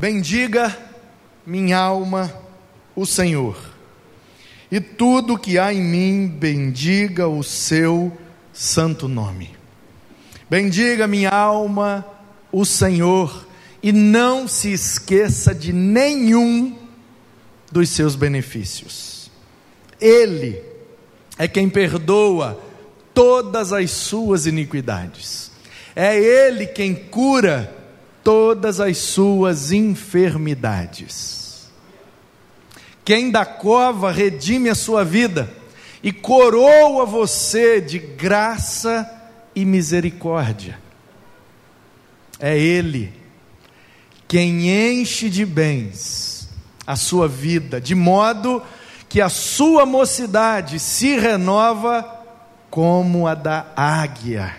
Bendiga, minha alma, o Senhor, e tudo que há em mim, bendiga o seu santo nome. Bendiga, minha alma, o Senhor, e não se esqueça de nenhum dos seus benefícios. Ele é quem perdoa todas as suas iniquidades, é Ele quem cura todas as suas enfermidades. Quem da cova redime a sua vida e coroa você de graça e misericórdia. É Ele quem enche de bens a sua vida, de modo que a sua mocidade se renova como a da águia.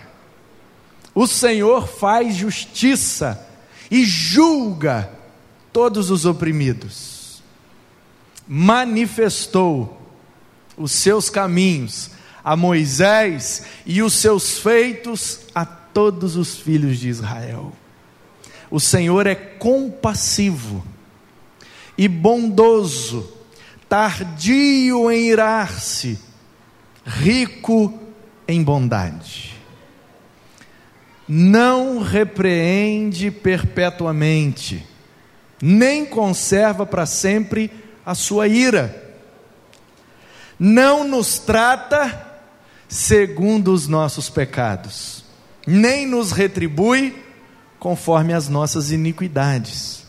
O Senhor faz justiça e julga todos os oprimidos. Manifestou os seus caminhos a Moisés e os seus feitos a todos os filhos de Israel. O Senhor é compassivo e bondoso, tardio em irar-se, rico em bondade não repreende perpetuamente, nem conserva para sempre a sua ira, não nos trata segundo os nossos pecados, nem nos retribui conforme as nossas iniquidades.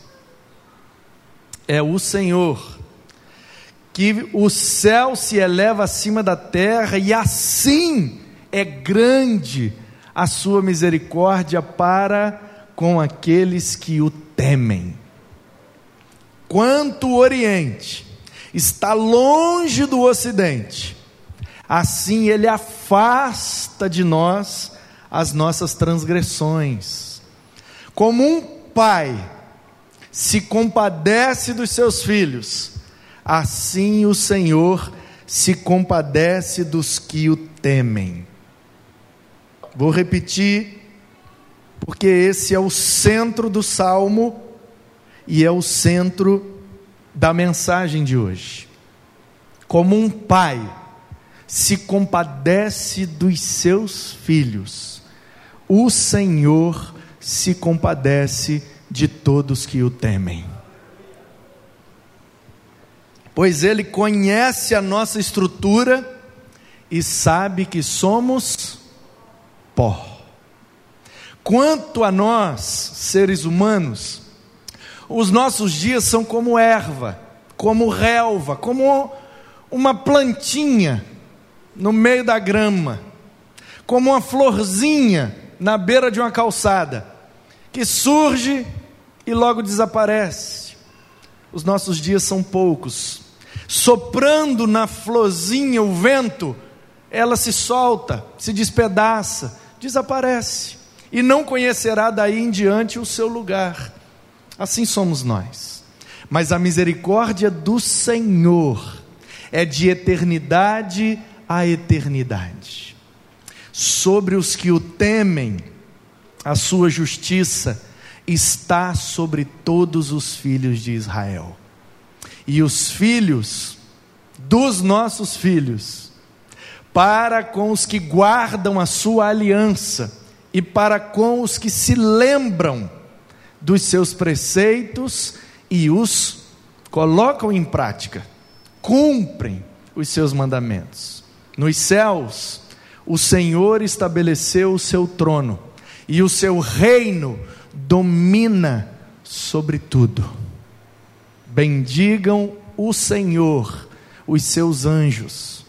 É o Senhor que o céu se eleva acima da terra e assim é grande a sua misericórdia para com aqueles que o temem. Quanto o Oriente está longe do Ocidente, assim ele afasta de nós as nossas transgressões. Como um pai se compadece dos seus filhos, assim o Senhor se compadece dos que o temem. Vou repetir, porque esse é o centro do salmo e é o centro da mensagem de hoje. Como um pai se compadece dos seus filhos, o Senhor se compadece de todos que o temem. Pois Ele conhece a nossa estrutura e sabe que somos pó. Quanto a nós, seres humanos, os nossos dias são como erva, como relva, como uma plantinha no meio da grama, como uma florzinha na beira de uma calçada, que surge e logo desaparece. Os nossos dias são poucos. Soprando na florzinha o vento, ela se solta, se despedaça desaparece e não conhecerá daí em diante o seu lugar. Assim somos nós. Mas a misericórdia do Senhor é de eternidade a eternidade. Sobre os que o temem, a sua justiça está sobre todos os filhos de Israel. E os filhos dos nossos filhos para com os que guardam a sua aliança e para com os que se lembram dos seus preceitos e os colocam em prática, cumprem os seus mandamentos. Nos céus, o Senhor estabeleceu o seu trono e o seu reino domina sobre tudo. Bendigam o Senhor, os seus anjos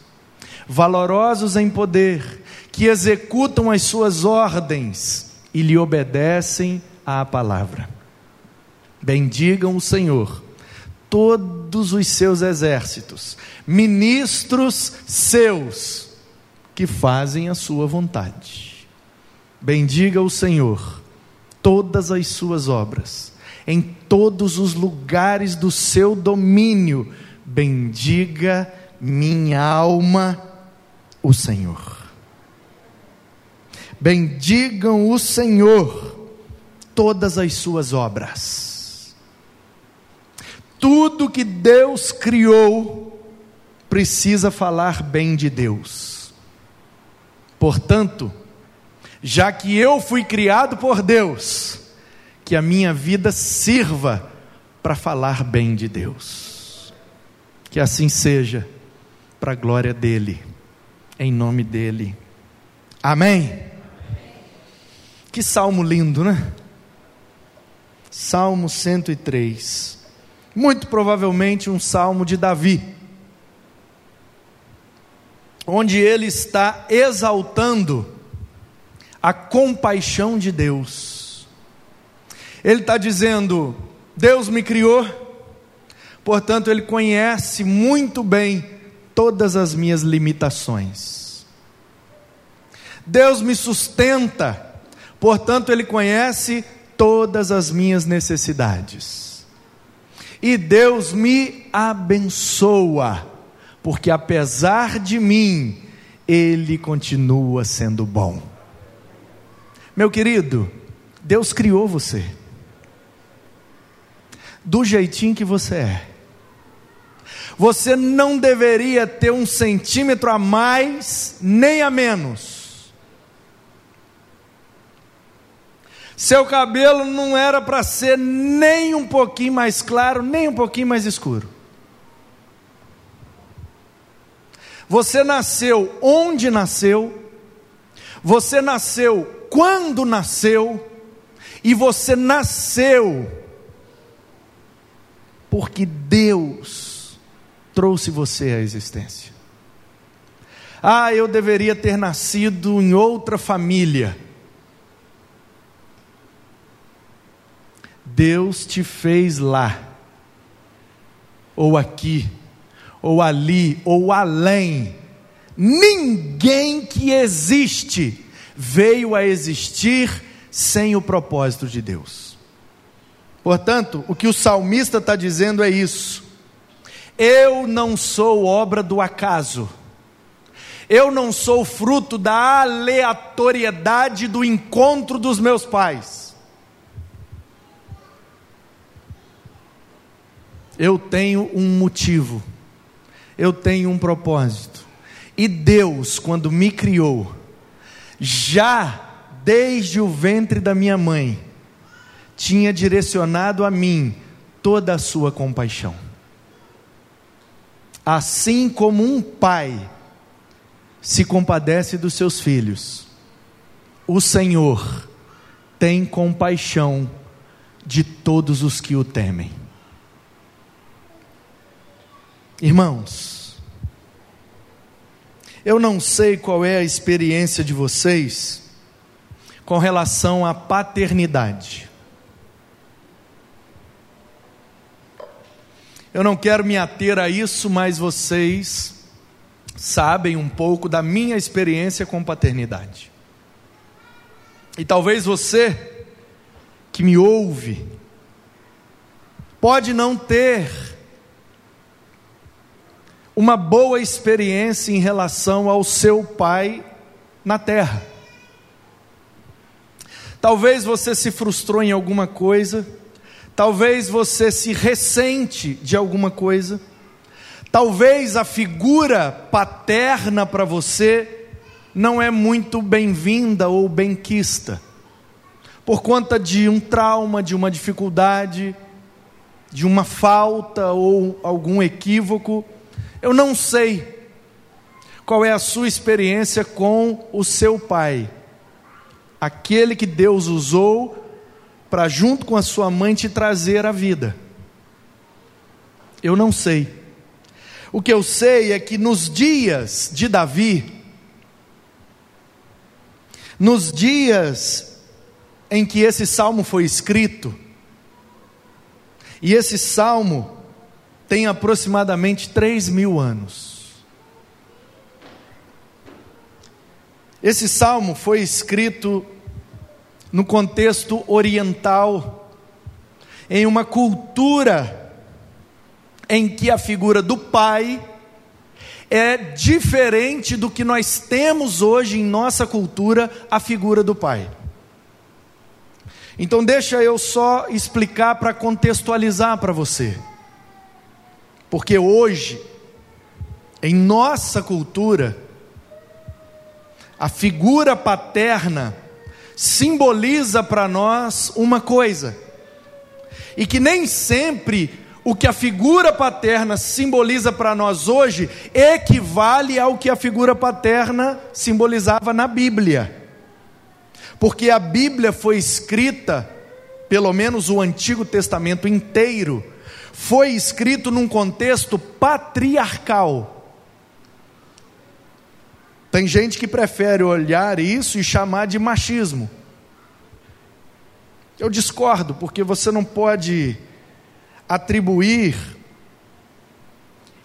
valorosos em poder, que executam as suas ordens e lhe obedecem à palavra. Bendigam o Senhor, todos os seus exércitos, ministros seus, que fazem a sua vontade. Bendiga o Senhor, todas as suas obras, em todos os lugares do seu domínio, bendiga minha alma o Senhor. Bendigam o Senhor todas as suas obras. tudo que Deus criou precisa falar bem de Deus. Portanto, já que eu fui criado por Deus, que a minha vida sirva para falar bem de Deus. Que assim seja, para a glória dEle, em nome dEle. Amém. Que salmo lindo, né? Salmo 103. Muito provavelmente um salmo de Davi, onde ele está exaltando a compaixão de Deus. Ele está dizendo: Deus me criou, portanto, Ele conhece muito bem todas as minhas limitações. Deus me sustenta, portanto, Ele conhece todas as minhas necessidades. E Deus me abençoa, porque apesar de mim, Ele continua sendo bom. Meu querido, Deus criou você, do jeitinho que você é. Você não deveria ter um centímetro a mais, nem a menos. Seu cabelo não era para ser nem um pouquinho mais claro, nem um pouquinho mais escuro. Você nasceu onde nasceu, você nasceu quando nasceu, e você nasceu porque Deus trouxe você à existência. Ah, eu deveria ter nascido em outra família. Deus te fez lá, ou aqui, ou ali, ou além. Ninguém que existe veio a existir sem o propósito de Deus. Portanto, o que o salmista está dizendo é isso. Eu não sou obra do acaso. Eu não sou fruto da aleatoriedade do encontro dos meus pais. Eu tenho um motivo. Eu tenho um propósito. E Deus, quando me criou, já desde o ventre da minha mãe, tinha direcionado a mim toda a sua compaixão. Assim como um pai se compadece dos seus filhos, o Senhor tem compaixão de todos os que o temem. Irmãos, eu não sei qual é a experiência de vocês com relação à paternidade. Eu não quero me ater a isso, mas vocês sabem um pouco da minha experiência com paternidade. E talvez você que me ouve pode não ter uma boa experiência em relação ao seu pai na terra. Talvez você se frustrou em alguma coisa, talvez você se ressente de alguma coisa, talvez a figura paterna para você não é muito bem-vinda ou benquista, por conta de um trauma, de uma dificuldade, de uma falta ou algum equívoco eu não sei qual é a sua experiência com o seu pai, aquele que Deus usou para, junto com a sua mãe, te trazer a vida. Eu não sei. O que eu sei é que nos dias de Davi, nos dias em que esse salmo foi escrito, e esse salmo tem aproximadamente 3 mil anos. Esse salmo foi escrito no contexto oriental, em uma cultura em que a figura do pai é diferente do que nós temos hoje em nossa cultura, a figura do pai. Então, deixa eu só explicar para contextualizar para você. Porque hoje, em nossa cultura, a figura paterna simboliza para nós uma coisa, e que nem sempre o que a figura paterna simboliza para nós hoje equivale ao que a figura paterna simbolizava na Bíblia. Porque a Bíblia foi escrita, pelo menos o Antigo Testamento inteiro, foi escrito num contexto patriarcal. Tem gente que prefere olhar isso e chamar de machismo. Eu discordo, porque você não pode atribuir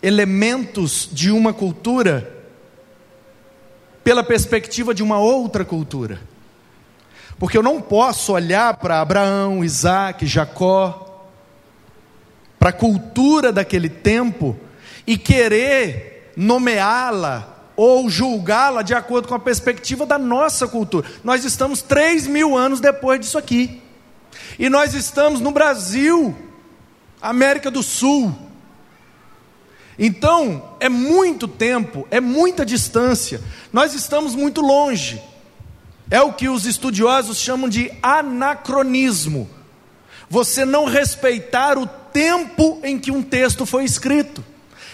elementos de uma cultura pela perspectiva de uma outra cultura. Porque eu não posso olhar para Abraão, Isaac, Jacó, para a cultura daquele tempo e querer nomeá-la ou julgá-la de acordo com a perspectiva da nossa cultura. Nós estamos três mil anos depois disso aqui. E nós estamos no Brasil, América do Sul. Então, é muito tempo, é muita distância, nós estamos muito longe. É o que os estudiosos chamam de anacronismo. Você não respeitar o tempo em que um texto foi escrito.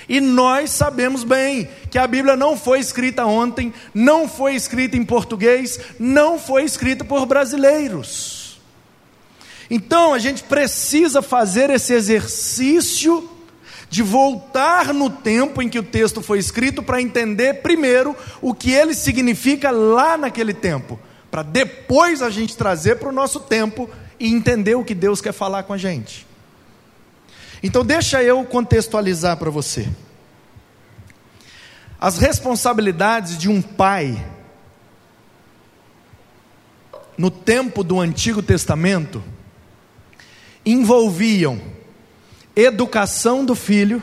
E nós sabemos bem que a Bíblia não foi escrita ontem, não foi escrita em português, não foi escrita por brasileiros. Então a gente precisa fazer esse exercício de voltar no tempo em que o texto foi escrito para entender primeiro o que ele significa lá naquele tempo, para depois a gente trazer para o nosso tempo e entender o que Deus quer falar com a gente. Então deixa eu contextualizar para você. As responsabilidades de um pai no tempo do Antigo Testamento envolviam educação do filho,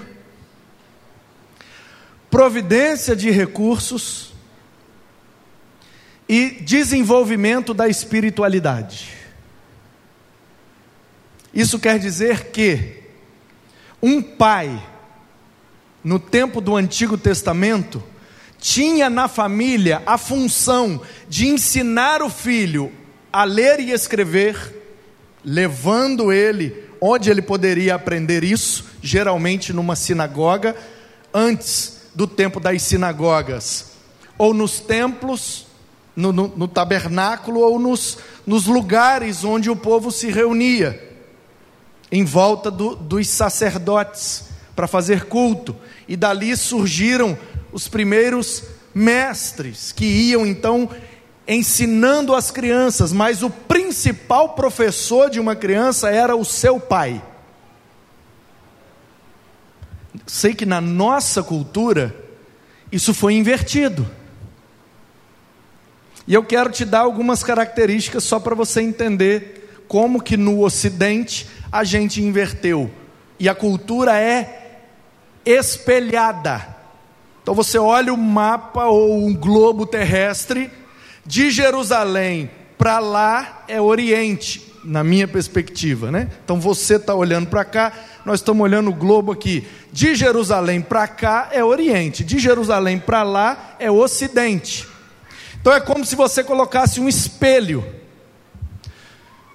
providência de recursos e desenvolvimento da espiritualidade. Isso quer dizer que um pai, no tempo do Antigo Testamento, tinha na família a função de ensinar o filho a ler e escrever, levando ele onde ele poderia aprender isso, geralmente numa sinagoga, antes do tempo das sinagogas, ou nos templos, no, no, no tabernáculo, ou nos, nos, lugares onde o povo se reunia, em volta do, dos sacerdotes, para fazer culto, e dali surgiram os primeiros mestres que iam então ensinando as crianças, mas o principal professor de uma criança era o seu pai. Sei que na nossa cultura isso foi invertido. E eu quero te dar algumas características só para você entender como que no ocidente a gente inverteu. E a cultura é espelhada. Então você olha o mapa ou um globo terrestre de Jerusalém para lá é Oriente, na minha perspectiva, né? Então você está olhando para cá, nós estamos olhando o globo aqui. De Jerusalém para cá é Oriente, de Jerusalém para lá é Ocidente. Então é como se você colocasse um espelho.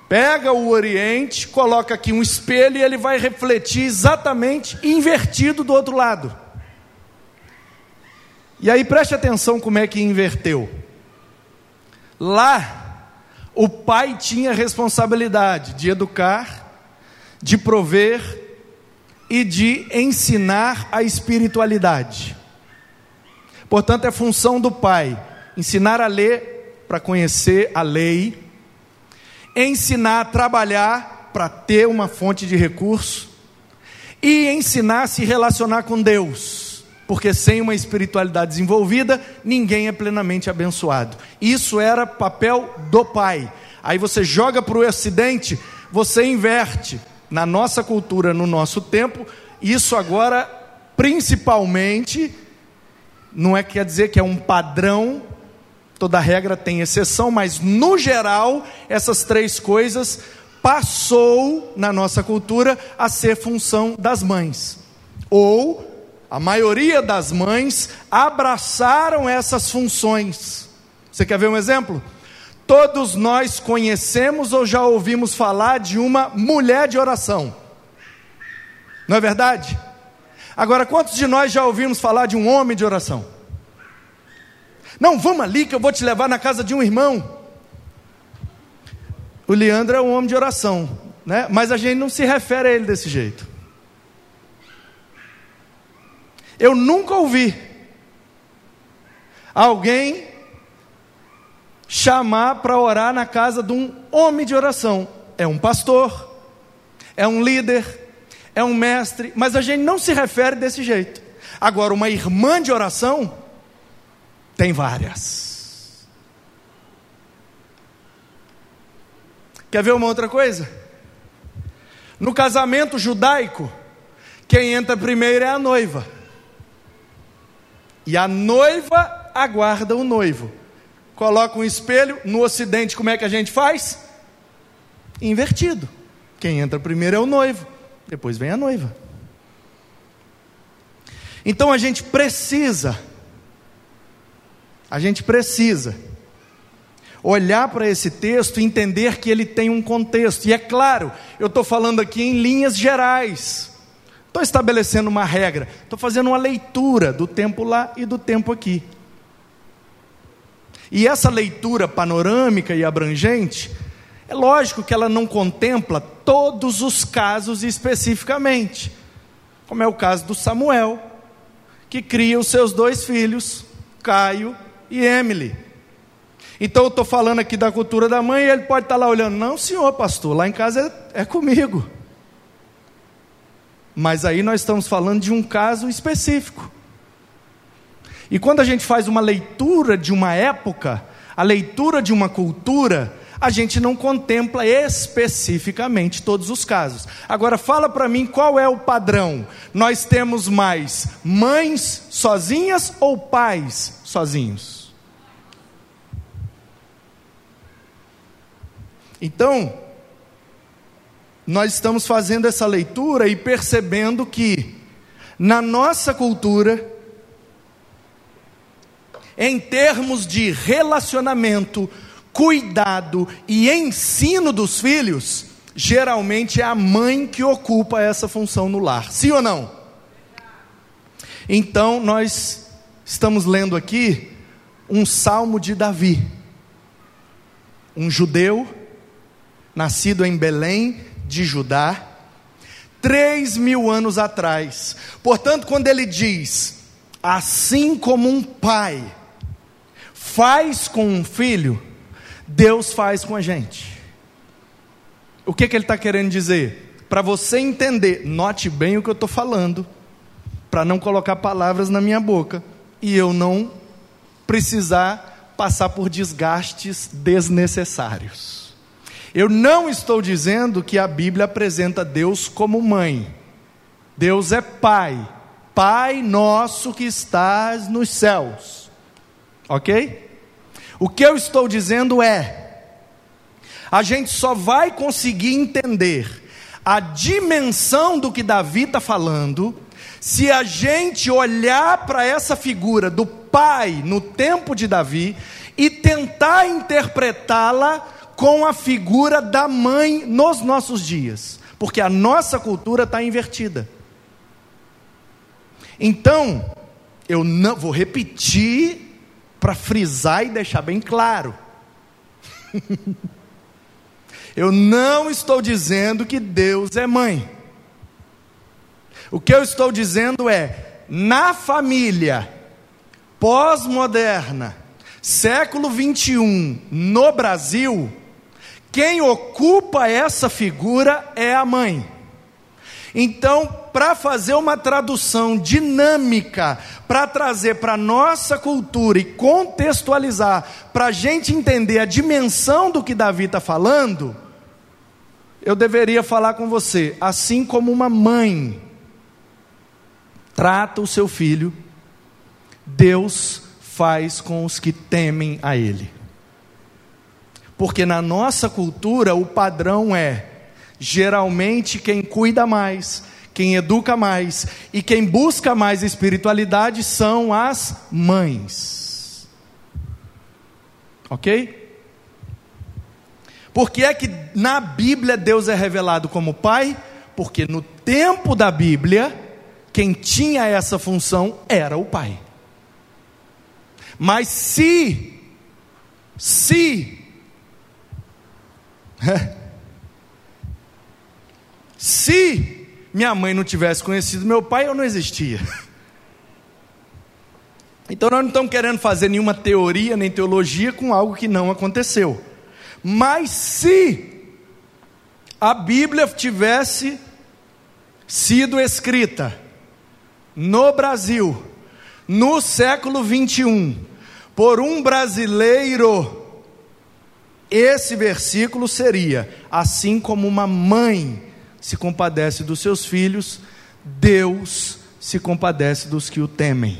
Pega o Oriente, coloca aqui um espelho e ele vai refletir exatamente invertido do outro lado. E aí preste atenção como é que inverteu. Lá, o pai tinha responsabilidade de educar, de prover e de ensinar a espiritualidade. Portanto, é função do pai ensinar a ler para conhecer a lei, ensinar a trabalhar para ter uma fonte de recurso e ensinar a se relacionar com Deus porque sem uma espiritualidade desenvolvida, ninguém é plenamente abençoado. Isso era papel do pai. Aí você joga para o ocidente, você inverte. Na nossa cultura, no nosso tempo, isso agora, principalmente, não é quer dizer que é um padrão, toda regra tem exceção, mas no geral, essas três coisas passou na nossa cultura a ser função das mães. Ou a maioria das mães abraçaram essas funções. Você quer ver um exemplo? Todos nós conhecemos ou já ouvimos falar de uma mulher de oração. Não é verdade? Agora, quantos de nós já ouvimos falar de um homem de oração? Não, vamos ali que eu vou te levar na casa de um irmão. O Leandro é um homem de oração, né? mas a gente não se refere a ele desse jeito. Eu nunca ouvi alguém chamar para orar na casa de um homem de oração. É um pastor, é um líder, é um mestre, mas a gente não se refere desse jeito. Agora, uma irmã de oração, tem várias. Quer ver uma outra coisa? No casamento judaico, quem entra primeiro é a noiva. E a noiva aguarda o noivo coloca um espelho. No ocidente, como é que a gente faz? Invertido. Quem entra primeiro é o noivo, depois vem a noiva. Então a gente precisa, a gente precisa olhar para esse texto e entender que ele tem um contexto. E é claro, eu estou falando aqui em linhas gerais. Estou estabelecendo uma regra, estou fazendo uma leitura do tempo lá e do tempo aqui. E essa leitura panorâmica e abrangente, é lógico que ela não contempla todos os casos especificamente, como é o caso do Samuel, que cria os seus dois filhos, Caio e Emily. Então eu estou falando aqui da cultura da mãe e ele pode estar tá lá olhando, não, senhor pastor, lá em casa é, é comigo. Mas aí nós estamos falando de um caso específico. E quando a gente faz uma leitura de uma época, a leitura de uma cultura, a gente não contempla especificamente todos os casos. Agora fala para mim qual é o padrão? Nós temos mais mães sozinhas ou pais sozinhos? Então, nós estamos fazendo essa leitura e percebendo que na nossa cultura em termos de relacionamento, cuidado e ensino dos filhos, geralmente é a mãe que ocupa essa função no lar. Sim ou não? Então, nós estamos lendo aqui um salmo de Davi, um judeu, nascido em Belém de Judá, três mil anos atrás. Portanto, quando ele diz, assim como um pai faz com um filho, Deus faz com a gente. O que, que ele está querendo dizer? Para você entender, note bem o que eu estou falando, para não colocar palavras na minha boca e eu não precisar passar por desgastes desnecessários. Eu não estou dizendo que a Bíblia apresenta Deus como mãe. Deus é pai, Pai nosso que estás nos céus. Ok? O que eu estou dizendo é: a gente só vai conseguir entender a dimensão do que Davi está falando se a gente olhar para essa figura do pai no tempo de Davi e tentar interpretá-la com a figura da mãe nos nossos dias, porque a nossa cultura está invertida. Então, eu não vou repetir para frisar e deixar bem claro. eu não estou dizendo que Deus é mãe. O que eu estou dizendo é, na família pós-moderna, século 21, no Brasil, quem ocupa essa figura é a mãe. Então, para fazer uma tradução dinâmica, para trazer para a nossa cultura e contextualizar, para a gente entender a dimensão do que Davi está falando, eu deveria falar com você, assim como uma mãe trata o seu filho, Deus faz com os que temem a Ele. Porque na nossa cultura o padrão é, geralmente quem cuida mais, quem educa mais e quem busca mais espiritualidade são as mães. Ok? Por que é que na Bíblia Deus é revelado como Pai? Porque no tempo da Bíblia, quem tinha essa função era o Pai. Mas se, se, se minha mãe não tivesse conhecido meu pai, eu não existia. Então nós não estamos querendo fazer nenhuma teoria nem teologia com algo que não aconteceu. Mas se a Bíblia tivesse sido escrita no Brasil, no século 21, por um brasileiro, esse versículo seria: assim como uma mãe se compadece dos seus filhos, Deus se compadece dos que o temem.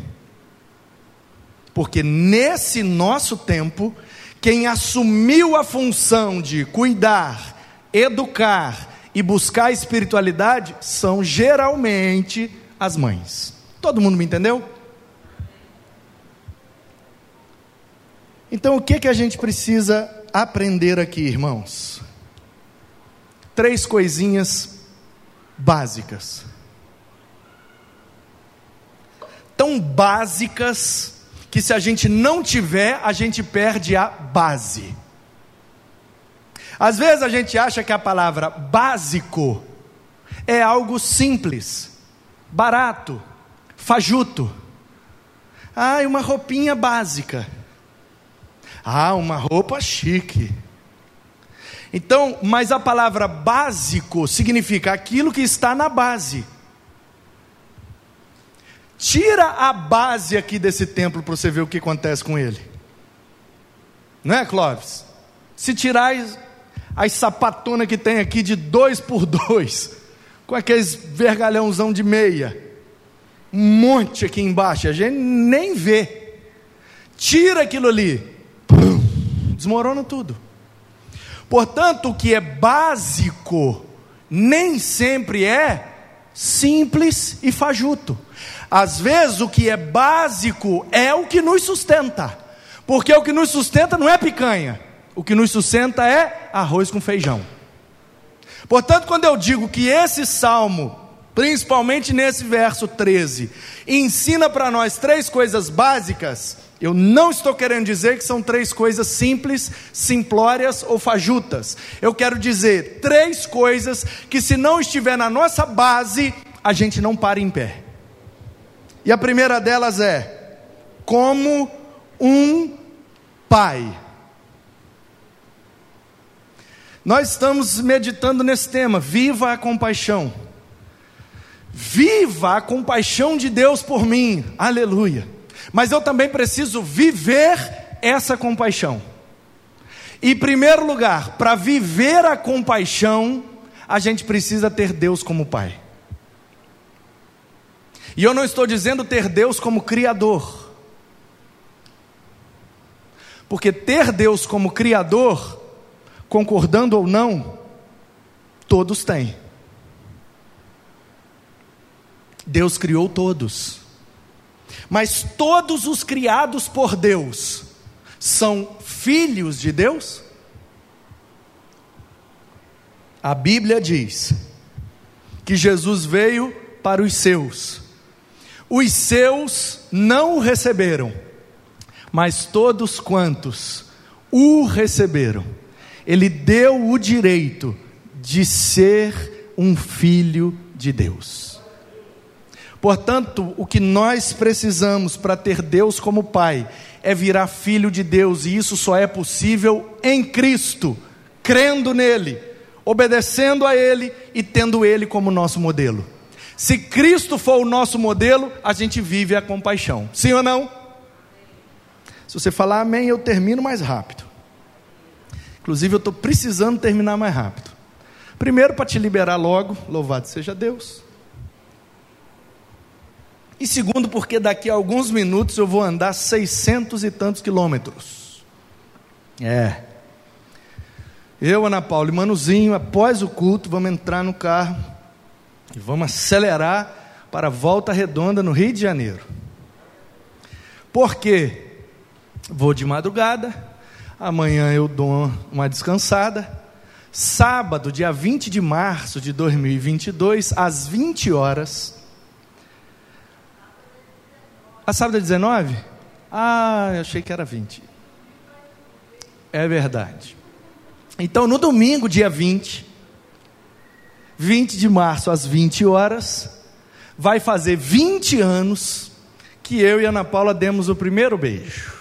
Porque nesse nosso tempo, quem assumiu a função de cuidar, educar e buscar espiritualidade são geralmente as mães. Todo mundo me entendeu? Então, o que, que a gente precisa aprender aqui, irmãos? Três coisinhas básicas. Tão básicas que, se a gente não tiver, a gente perde a base. Às vezes a gente acha que a palavra básico é algo simples, barato, fajuto. Ah, uma roupinha básica. Ah, uma roupa chique. Então, mas a palavra básico significa aquilo que está na base. Tira a base aqui desse templo para você ver o que acontece com ele. Não é, Clóvis? Se tirar as, as sapatonas que tem aqui de dois por dois, com aqueles vergalhãozão de meia, um monte aqui embaixo, a gente nem vê. Tira aquilo ali, desmorona tudo. Portanto, o que é básico nem sempre é simples e fajuto. Às vezes, o que é básico é o que nos sustenta, porque o que nos sustenta não é picanha, o que nos sustenta é arroz com feijão. Portanto, quando eu digo que esse salmo, principalmente nesse verso 13, ensina para nós três coisas básicas, eu não estou querendo dizer que são três coisas simples, simplórias ou fajutas. Eu quero dizer três coisas que, se não estiver na nossa base, a gente não para em pé. E a primeira delas é: como um pai. Nós estamos meditando nesse tema, viva a compaixão. Viva a compaixão de Deus por mim, aleluia mas eu também preciso viver essa compaixão. E, em primeiro lugar, para viver a compaixão, a gente precisa ter Deus como Pai. E eu não estou dizendo ter Deus como Criador, porque ter Deus como Criador, concordando ou não, todos têm. Deus criou todos. Mas todos os criados por Deus são filhos de Deus? A Bíblia diz que Jesus veio para os seus. Os seus não o receberam, mas todos quantos o receberam, ele deu o direito de ser um filho de Deus. Portanto, o que nós precisamos para ter Deus como Pai é virar filho de Deus, e isso só é possível em Cristo, crendo nele, obedecendo a Ele e tendo Ele como nosso modelo. Se Cristo for o nosso modelo, a gente vive a compaixão, sim ou não? Se você falar amém, eu termino mais rápido. Inclusive, eu estou precisando terminar mais rápido. Primeiro, para te liberar logo, louvado seja Deus. E segundo, porque daqui a alguns minutos eu vou andar seiscentos e tantos quilômetros. É. Eu, Ana Paula e Manuzinho, após o culto, vamos entrar no carro E vamos acelerar para Volta Redonda, no Rio de Janeiro. Por quê? Vou de madrugada, amanhã eu dou uma descansada. Sábado, dia 20 de março de 2022, às 20 horas. A sábado é 19? Ah, eu achei que era 20. É verdade. Então, no domingo, dia 20, 20 de março, às 20 horas, vai fazer 20 anos que eu e Ana Paula demos o primeiro beijo.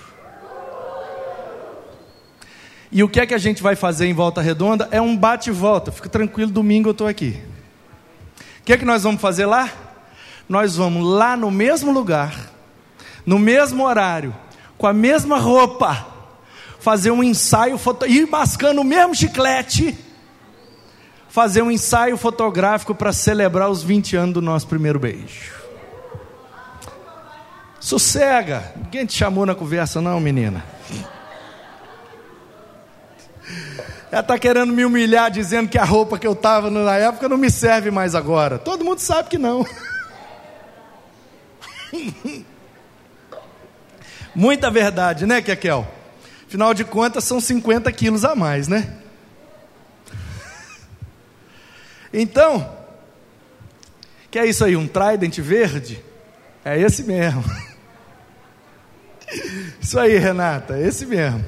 E o que é que a gente vai fazer em Volta Redonda? É um bate e volta. Fica tranquilo, domingo eu estou aqui. O que é que nós vamos fazer lá? Nós vamos lá no mesmo lugar, no mesmo horário, com a mesma roupa, fazer um ensaio, foto... ir mascando o mesmo chiclete, fazer um ensaio fotográfico para celebrar os 20 anos do nosso primeiro beijo. Sossega, ninguém te chamou na conversa, não, menina. Ela está querendo me humilhar, dizendo que a roupa que eu estava na época não me serve mais agora. Todo mundo sabe que não. Muita verdade, né, Kekel? Afinal de contas, são 50 quilos a mais, né? Então, que é isso aí? Um trident verde? É esse mesmo. Isso aí, Renata, é esse mesmo.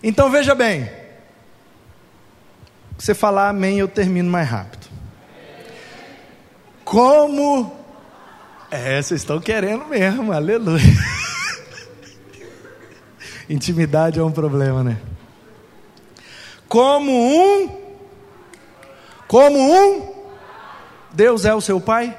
Então veja bem. Você falar amém, eu termino mais rápido. Como. É, vocês estão querendo mesmo, aleluia. Intimidade é um problema, né? Como um. Como um. Deus é o seu Pai?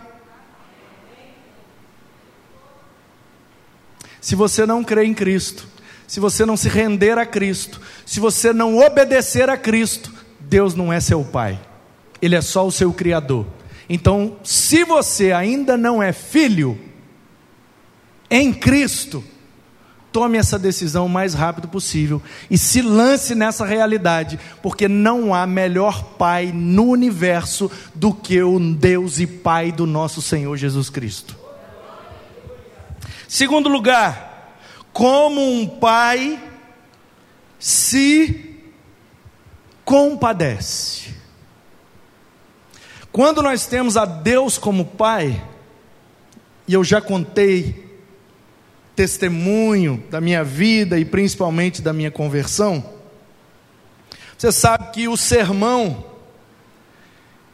Se você não crê em Cristo, se você não se render a Cristo, se você não obedecer a Cristo, Deus não é seu Pai, Ele é só o seu Criador. Então, se você ainda não é filho em Cristo, tome essa decisão o mais rápido possível e se lance nessa realidade, porque não há melhor Pai no universo do que o Deus e Pai do nosso Senhor Jesus Cristo. Segundo lugar, como um pai se compadece. Quando nós temos a Deus como pai, e eu já contei testemunho da minha vida e principalmente da minha conversão, você sabe que o sermão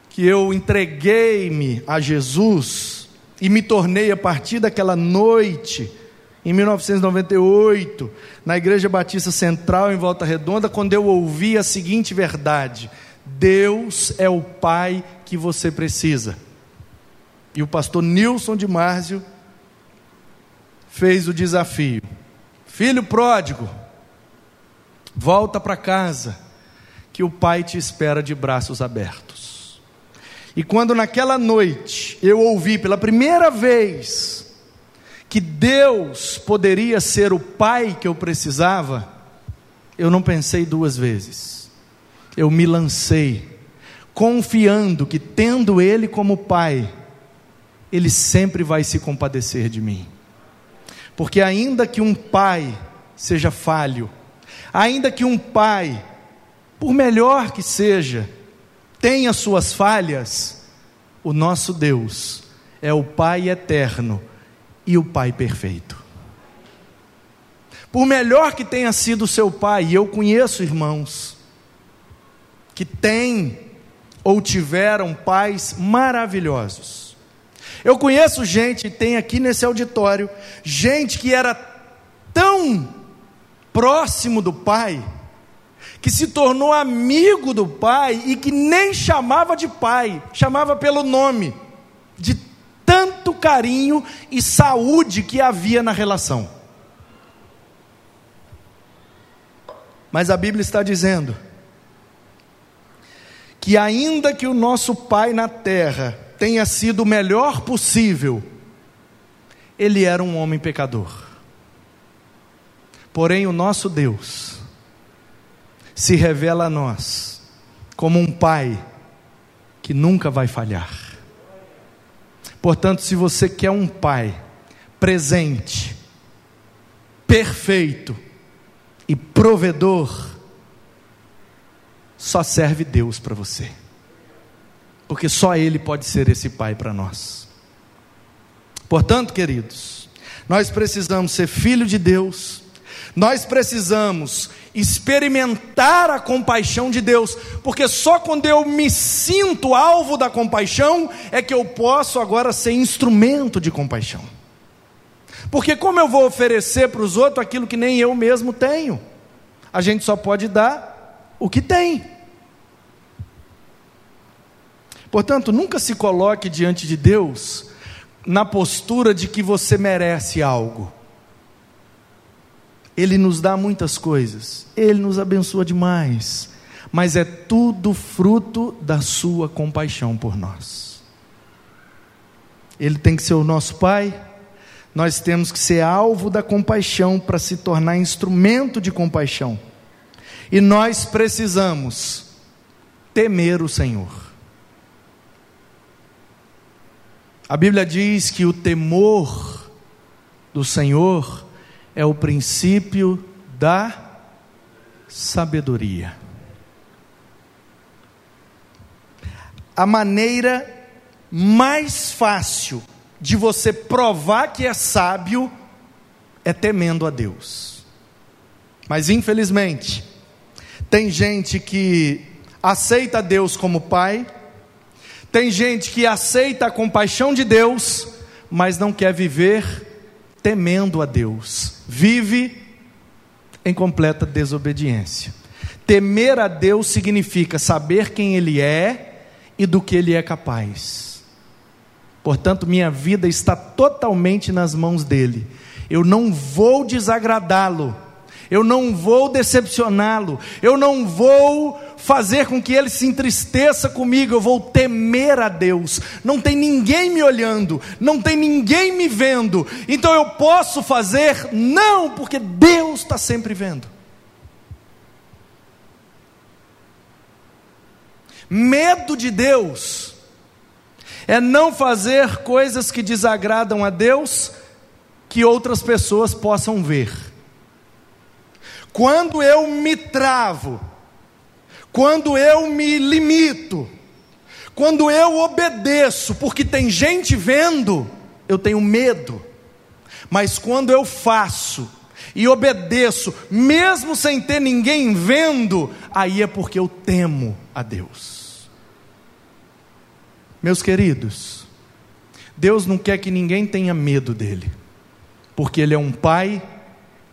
que eu entreguei-me a Jesus e me tornei a partir daquela noite em 1998, na Igreja Batista Central, em Volta Redonda, quando eu ouvi a seguinte verdade: Deus é o Pai que você precisa. E o pastor Nilson de Márzio fez o desafio: Filho pródigo, volta para casa, que o Pai te espera de braços abertos. E quando naquela noite eu ouvi pela primeira vez, que Deus poderia ser o pai que eu precisava, eu não pensei duas vezes. Eu me lancei, confiando que, tendo Ele como pai, Ele sempre vai se compadecer de mim. Porque, ainda que um pai seja falho, ainda que um pai, por melhor que seja, tenha suas falhas, o nosso Deus é o Pai eterno e o pai perfeito. Por melhor que tenha sido seu pai, e eu conheço irmãos que têm ou tiveram pais maravilhosos. Eu conheço gente, tem aqui nesse auditório, gente que era tão próximo do pai, que se tornou amigo do pai e que nem chamava de pai, chamava pelo nome, de tanto carinho e saúde que havia na relação. Mas a Bíblia está dizendo que, ainda que o nosso Pai na terra tenha sido o melhor possível, ele era um homem pecador. Porém, o nosso Deus se revela a nós como um Pai que nunca vai falhar. Portanto, se você quer um pai presente, perfeito e provedor, só serve Deus para você. Porque só Ele pode ser esse pai para nós. Portanto, queridos, nós precisamos ser filho de Deus, nós precisamos experimentar a compaixão de Deus, porque só quando eu me sinto alvo da compaixão é que eu posso agora ser instrumento de compaixão. Porque como eu vou oferecer para os outros aquilo que nem eu mesmo tenho? A gente só pode dar o que tem. Portanto, nunca se coloque diante de Deus na postura de que você merece algo. Ele nos dá muitas coisas, Ele nos abençoa demais, mas é tudo fruto da Sua compaixão por nós. Ele tem que ser o nosso Pai, nós temos que ser alvo da compaixão para se tornar instrumento de compaixão, e nós precisamos temer o Senhor. A Bíblia diz que o temor do Senhor é o princípio da sabedoria. A maneira mais fácil de você provar que é sábio é temendo a Deus. Mas infelizmente, tem gente que aceita Deus como pai, tem gente que aceita a compaixão de Deus, mas não quer viver temendo a Deus, vive em completa desobediência. Temer a Deus significa saber quem Ele é e do que Ele é capaz. Portanto, minha vida está totalmente nas mãos dEle. Eu não vou desagradá-lo, eu não vou decepcioná-lo, eu não vou fazer com que ele se entristeça comigo, eu vou temer a Deus. Não tem ninguém me olhando, não tem ninguém me vendo, então eu posso fazer? Não, porque Deus está sempre vendo. Medo de Deus é não fazer coisas que desagradam a Deus que outras pessoas possam ver. Quando eu me travo, quando eu me limito, quando eu obedeço, porque tem gente vendo, eu tenho medo. Mas quando eu faço e obedeço, mesmo sem ter ninguém vendo, aí é porque eu temo a Deus. Meus queridos, Deus não quer que ninguém tenha medo dele, porque Ele é um Pai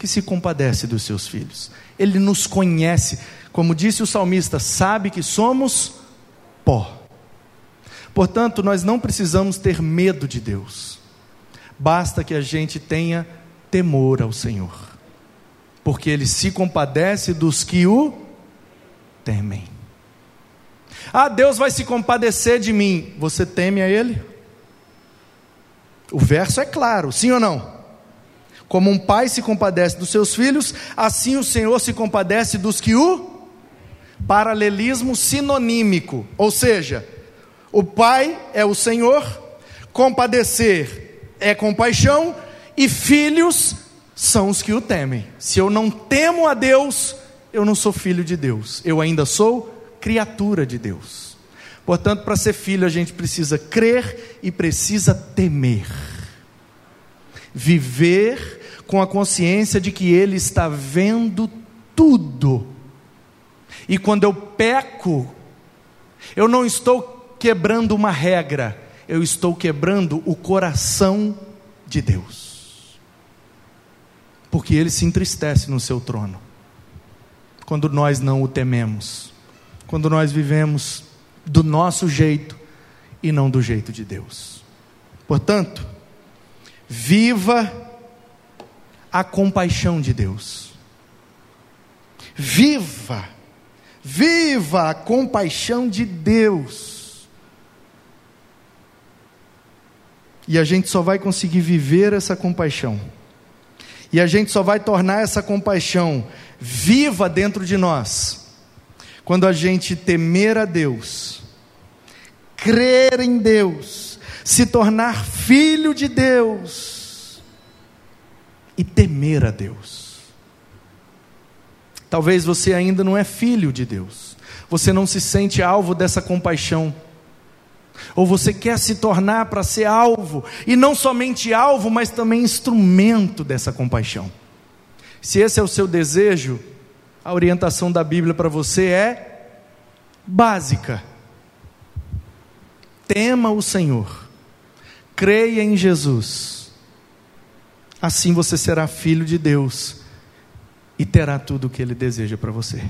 que se compadece dos seus filhos, Ele nos conhece como disse o salmista, sabe que somos pó. Portanto, nós não precisamos ter medo de Deus, basta que a gente tenha temor ao Senhor, porque Ele se compadece dos que o temem. Ah, Deus vai se compadecer de mim, você teme a Ele? O verso é claro, sim ou não? Como um pai se compadece dos seus filhos, assim o Senhor se compadece dos que o paralelismo sinonímico, ou seja, o Pai é o Senhor, compadecer é compaixão e filhos são os que o temem. Se eu não temo a Deus, eu não sou filho de Deus, eu ainda sou criatura de Deus. Portanto, para ser filho, a gente precisa crer e precisa temer. Viver com a consciência de que Ele está vendo tudo e quando eu peco, eu não estou quebrando uma regra, eu estou quebrando o coração de Deus. Porque ele se entristece no seu trono. Quando nós não o tememos, quando nós vivemos do nosso jeito e não do jeito de Deus. Portanto, viva a compaixão de Deus. Viva Viva a compaixão de Deus. E a gente só vai conseguir viver essa compaixão. E a gente só vai tornar essa compaixão viva dentro de nós quando a gente temer a Deus, crer em Deus, se tornar filho de Deus e temer a Deus. Talvez você ainda não é filho de Deus, você não se sente alvo dessa compaixão. Ou você quer se tornar para ser alvo, e não somente alvo, mas também instrumento dessa compaixão. Se esse é o seu desejo, a orientação da Bíblia para você é básica. Tema o Senhor, creia em Jesus, assim você será filho de Deus e terá tudo o que Ele deseja para você.